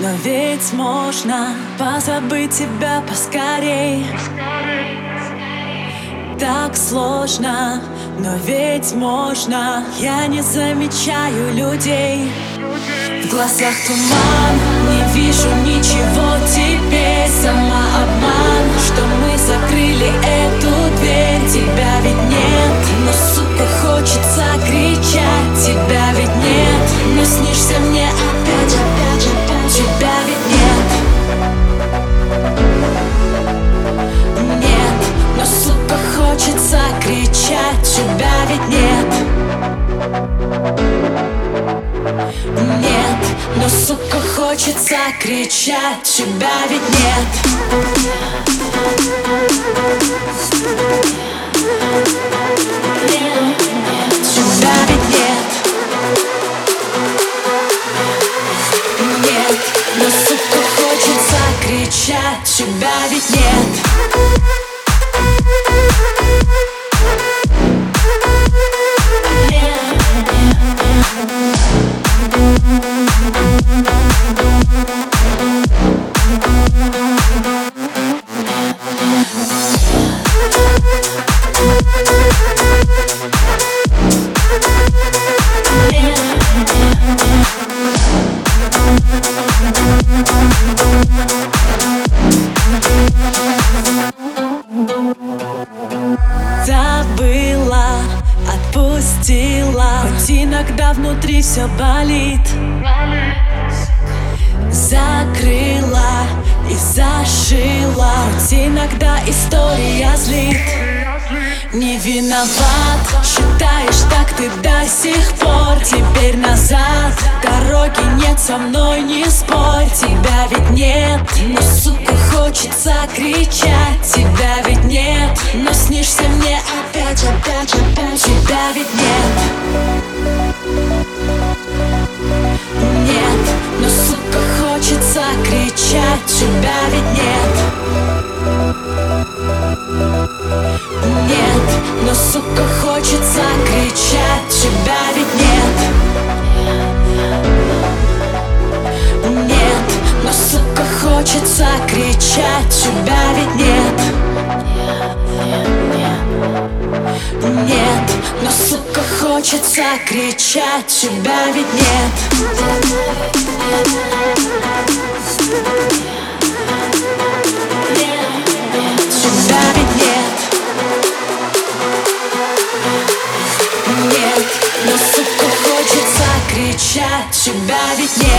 Но ведь можно позабыть тебя поскорей. Так сложно, но ведь можно. Я не замечаю людей. В глазах туман, не вижу ничего теперь. Самообман, что хочется кричать Тебя ведь нет. Тебя ведь нет. Нет, но сука хочется кричать Тебя ведь нет отпустила Хоть иногда внутри все болит. Закрыла и зашила. Хоть иногда история злит. Не виноват, считаешь так ты до сих пор. Теперь назад, дороги нет со мной, не спорь. Тебя ведь нет, но сука хочется кричать Тебя ведь нет, но снишься мне опять, опять, опять Тебя ведь нет Нет, но сука хочется кричать Тебя ведь нет. Кричать Тебя ведь нет